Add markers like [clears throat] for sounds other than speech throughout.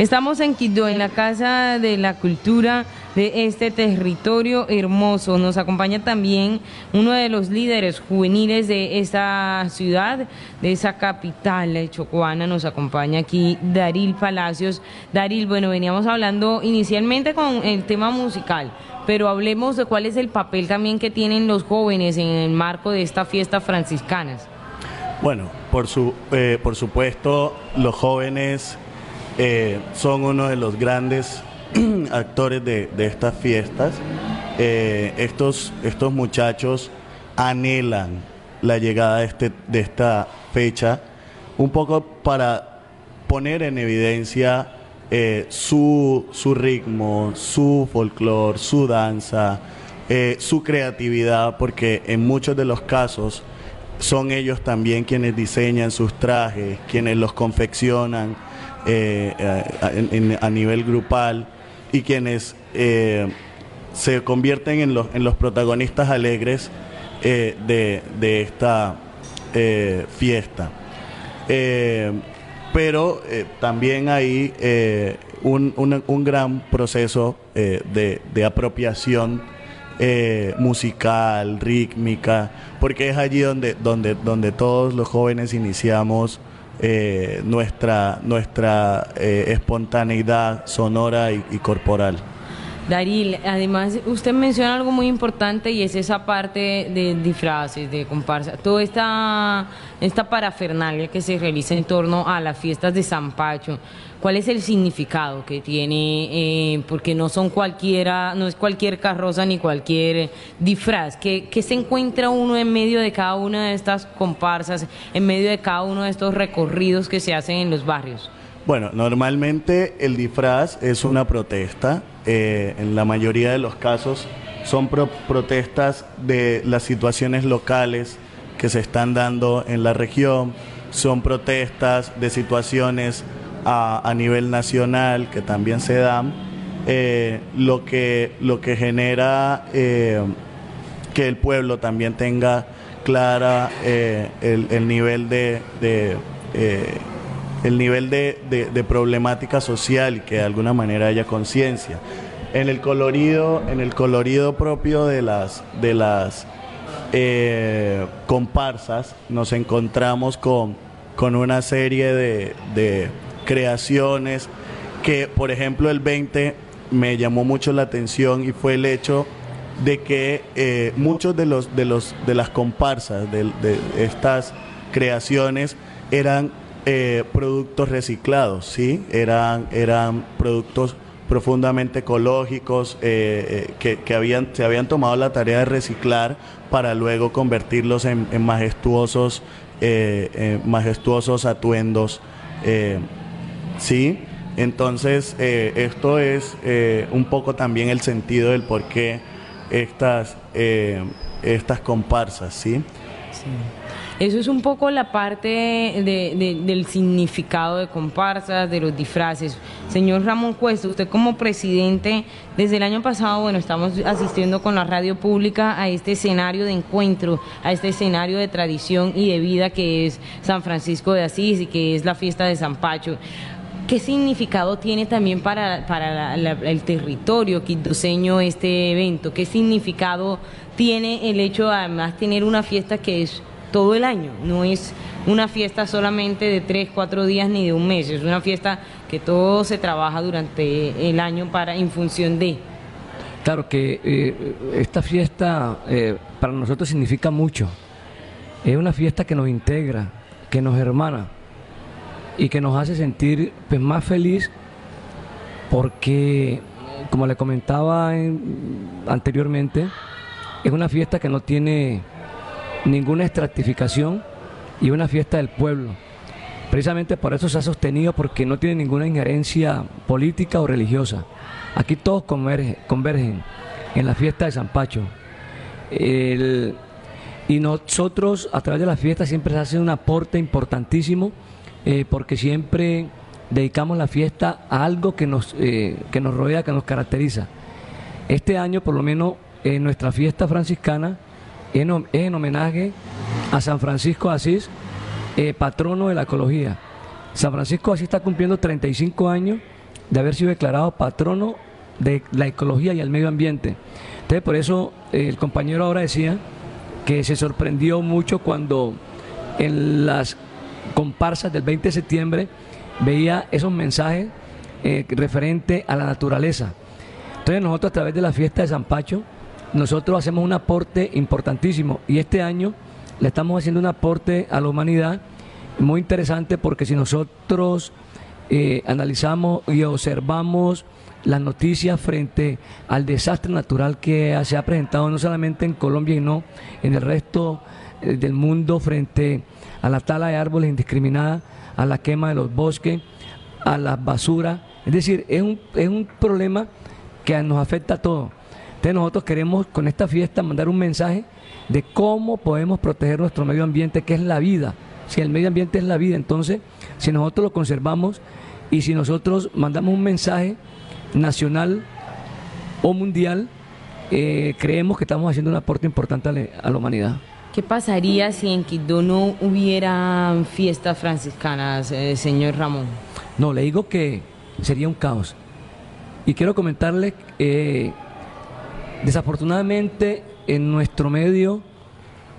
Estamos en Quito, en la Casa de la Cultura de este territorio hermoso. Nos acompaña también uno de los líderes juveniles de esta ciudad, de esa capital chocoana. Nos acompaña aquí Daril Palacios. Daril, bueno, veníamos hablando inicialmente con el tema musical, pero hablemos de cuál es el papel también que tienen los jóvenes en el marco de esta fiesta franciscanas. Bueno, por, su, eh, por supuesto, los jóvenes eh, son uno de los grandes [clears throat] actores de, estas fiestas. Eh, estos, estos muchachos anhelan la llegada de, este, de esta fecha un poco para poner en evidencia eh, su, su, ritmo, su folclore, su danza, su creatividad, porque en muchos de los casos son ellos también quienes diseñan sus trajes, quienes los confeccionan, eh, a, nivel grupal y quienes eh, se convierten en los, protagonistas alegres eh, de, esta fiesta. pero también hay un, gran proceso de, apropiación musical, rítmica, porque es allí donde, donde, donde todos los jóvenes iniciamos eh, nuestra, nuestra eh, espontaneidad sonora y, corporal. Daril, además usted menciona algo muy importante y es esa parte de disfraces, de comparsa, toda esta, esta parafernalia que se realiza en torno a las fiestas de San Pacho. ¿Cuál es el significado que tiene? Eh, porque no son cualquiera, no es cualquier carroza ni cualquier disfraz. ¿Qué, se encuentra uno en medio de cada una de estas comparsas, en medio de cada uno de estos recorridos que se hacen en los barrios? Bueno, normalmente el disfraz es una protesta. Eh, en la mayoría de los casos son protestas de las situaciones locales que se están dando en la región. Son protestas de situaciones a, nivel nacional que también se dan, eh, lo, que, lo que genera eh, que el pueblo también tenga clara eh, el, nivel de, el nivel de, problemática social y que de alguna manera haya conciencia. En el colorido, en el colorido propio de las de las comparsas nos encontramos con, con una serie de, creaciones, que por ejemplo el 20 me llamó mucho la atención y fue el hecho de que eh, muchos de los de los de las comparsas de, estas creaciones eran eh, productos reciclados, sí, eran eran productos profundamente ecológicos eh, que, habían se habían tomado la tarea de reciclar para luego convertirlos en, majestuosos majestuosos atuendos ¿sí? Entonces, eh, esto es eh, un poco también el sentido del por qué estas, eh, estas comparsas, ¿sí? Eso es un poco la parte del significado de comparsas, de los disfraces. Señor Ramón Cuesta, usted como presidente, desde el año pasado, bueno, estamos asistiendo con la radio pública a este escenario de encuentro, a este escenario de tradición y de vida que es San Francisco de Asís y que es la fiesta de San Pacho. ¿Qué significado tiene también para, para el territorio quindoseño este evento? ¿Qué significado tiene el hecho de además tener una fiesta que es todo el año? No es una fiesta solamente de tres, cuatro días ni de un mes, es una fiesta que todo se trabaja durante el año para en función de. Claro que eh, esta fiesta eh, para nosotros significa mucho. Es una fiesta que nos integra, que nos hermana y que nos hace sentir pues, más feliz porque, como le comentaba anteriormente, es una fiesta que no tiene ninguna estratificación y una fiesta del pueblo. Precisamente por eso se ha sostenido porque no tiene ninguna injerencia política o religiosa. Aquí todos convergen, en la fiesta de San Pacho. y nosotros a través de la fiesta siempre se hace un aporte importantísimo eh, porque siempre dedicamos la fiesta a algo que nos, eh, que nos rodea, que nos caracteriza. Este año, por lo menos, en nuestra fiesta franciscana es en homenaje a San Francisco Asís, eh, patrono de la ecología. San Francisco Asís está cumpliendo 35 años de haber sido declarado patrono de la ecología y el medio ambiente. Entonces, por eso eh, el compañero ahora decía que se sorprendió mucho cuando en las comparsas del 20 de septiembre veía esos mensajes eh, referentes a la naturaleza. Entonces nosotros a través de la fiesta de San Pacho, nosotros hacemos un aporte importantísimo y este año le estamos haciendo un aporte a la humanidad muy interesante porque si nosotros eh, analizamos y observamos las noticias frente al desastre natural que se ha presentado no solamente en Colombia y no en el resto eh, del mundo frente a la tala de árboles indiscriminada, a la quema de los bosques, a la basura. Es decir, es un, es un problema que nos afecta a todos. Entonces nosotros queremos con esta fiesta mandar un mensaje de cómo podemos proteger nuestro medio ambiente, que es la vida. Si el medio ambiente es la vida, entonces si nosotros lo conservamos y si nosotros mandamos un mensaje nacional o mundial, eh, creemos que estamos haciendo un aporte importante a, la humanidad. ¿Qué pasaría si en Quito no hubiera fiestas franciscanas, eh, señor Ramón? No, le digo que sería un caos. Y quiero comentarle, eh, desafortunadamente en nuestro medio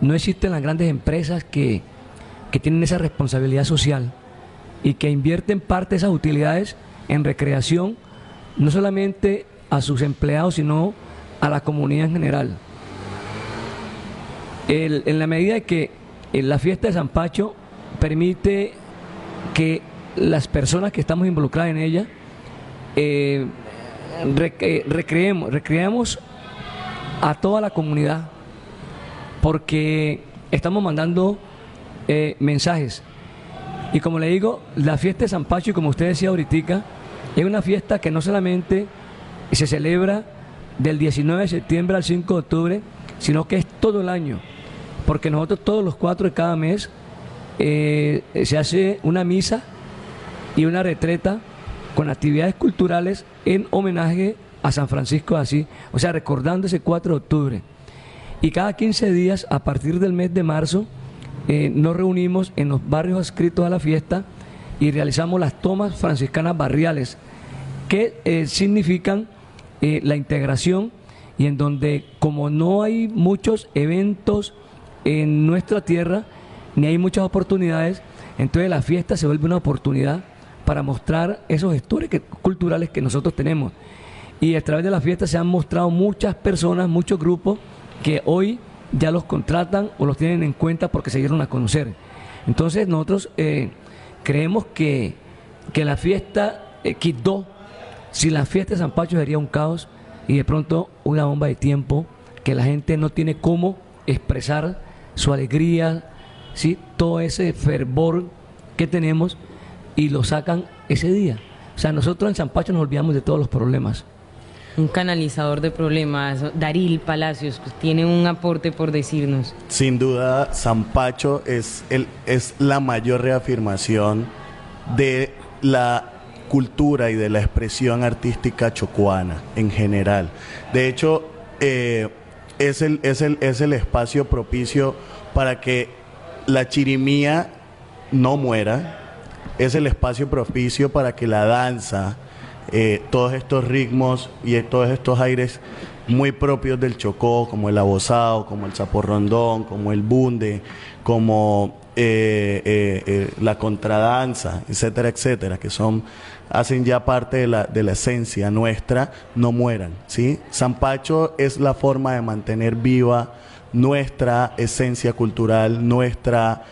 no existen las grandes empresas que, que tienen esa responsabilidad social y que invierten parte de esas utilidades en recreación no solamente a sus empleados, sino a la comunidad en general. en la medida de que la fiesta de San Pacho permite que las personas que estamos involucradas en ella eh, eh, recreemos, recreemos a toda la comunidad, porque estamos mandando eh, mensajes. Y como le digo, la fiesta de San Pacho, y como usted decía ahorita, es una fiesta que no solamente se celebra del 19 de septiembre al 5 de octubre, sino que es todo el año, porque nosotros todos los cuatro de cada mes eh, se hace una misa y una retreta con actividades culturales en homenaje a San Francisco de Asís, o sea, recordando ese 4 de octubre. Y cada 15 días, a partir del mes de marzo, eh, nos reunimos en los barrios adscritos a la fiesta y realizamos las tomas franciscanas barriales, que eh, significan eh, la integración y en donde como no hay muchos eventos en nuestra tierra, ni hay muchas oportunidades, entonces la fiesta se vuelve una oportunidad para mostrar esos gestores culturales que nosotros tenemos. Y a través de la fiesta se han mostrado muchas personas, muchos grupos que hoy ya los contratan o los tienen en cuenta porque se dieron a conocer. Entonces nosotros eh, creemos que, la fiesta eh, quitó, si la fiesta de San Pacho sería un caos y de pronto una bomba de tiempo que la gente no tiene cómo expresar su alegría, ¿sí? todo ese fervor que tenemos y lo sacan ese día. O sea, nosotros en San Pacho nos olvidamos de todos los problemas. Un canalizador de problemas, Daril Palacios, pues, tiene un aporte por decirnos. Sin duda, San Pacho es, el, es la mayor reafirmación de la cultura y de la expresión artística chocuana en general. De hecho, eh, es, el, es, el, es el espacio propicio para que la chirimía no muera, es el espacio propicio para que la danza, eh, todos estos ritmos y todos estos aires muy propios del Chocó, como el abosado, como el zaporrondón, como el bunde, como eh, eh, la contradanza, etcétera, etcétera, que son hacen ya parte de la, de la esencia nuestra, no mueran. ¿sí? San Pacho es la forma de mantener viva nuestra esencia cultural, nuestra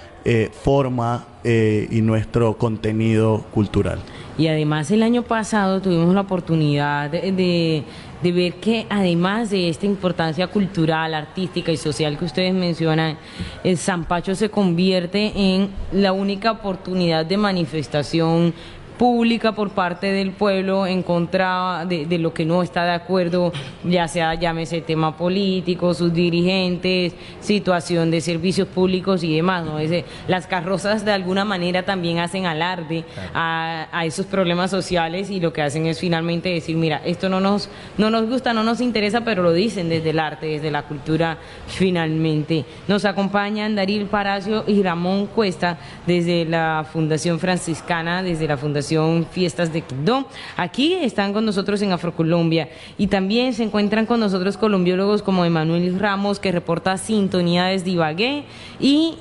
forma y nuestro contenido cultural. Y además el año pasado tuvimos la oportunidad de, ver que además de esta importancia cultural, artística y social que ustedes mencionan, el San Pacho se convierte en la única oportunidad de manifestación pública por parte del pueblo en contra de, lo que no está de acuerdo, ya sea llámese tema político, sus dirigentes, situación de servicios públicos y demás. ¿no? las carrozas de alguna manera también hacen alarde a, esos problemas sociales y lo que hacen es finalmente decir, mira, esto no nos, no nos gusta, no nos interesa, pero lo dicen desde el arte, desde la cultura finalmente. Nos acompañan Daril Paracio y Ramón Cuesta desde la Fundación Franciscana, desde la Fundación Fiestas de Quibdó. Aquí están con nosotros en Afrocolombia y también se encuentran con nosotros colombiólogos como Emanuel Ramos que reporta sintonía desde Ibagué y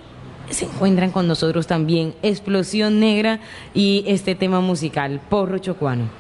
se encuentran con nosotros también Explosión Negra y este tema musical, Porro Chocuano.